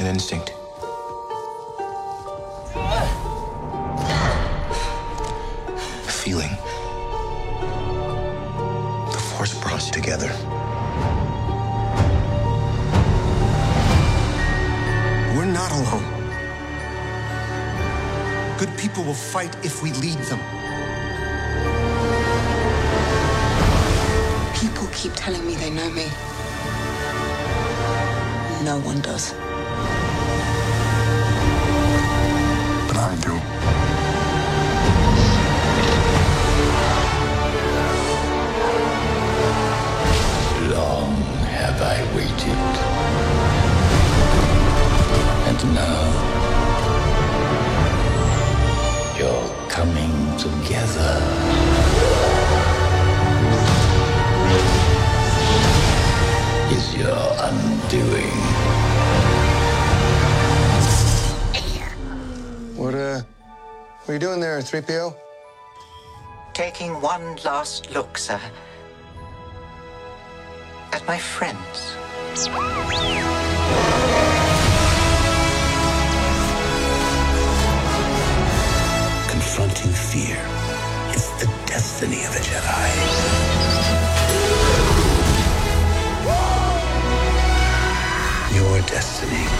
an instinct. A feeling. The force brought us together. We're not alone. Good people will fight if we lead them. People keep telling me they know me. No one does. Undoing. What, uh, what are you doing there, 3PO? Taking one last look, sir. At my friends. Confronting fear is the destiny of a Jedi. Your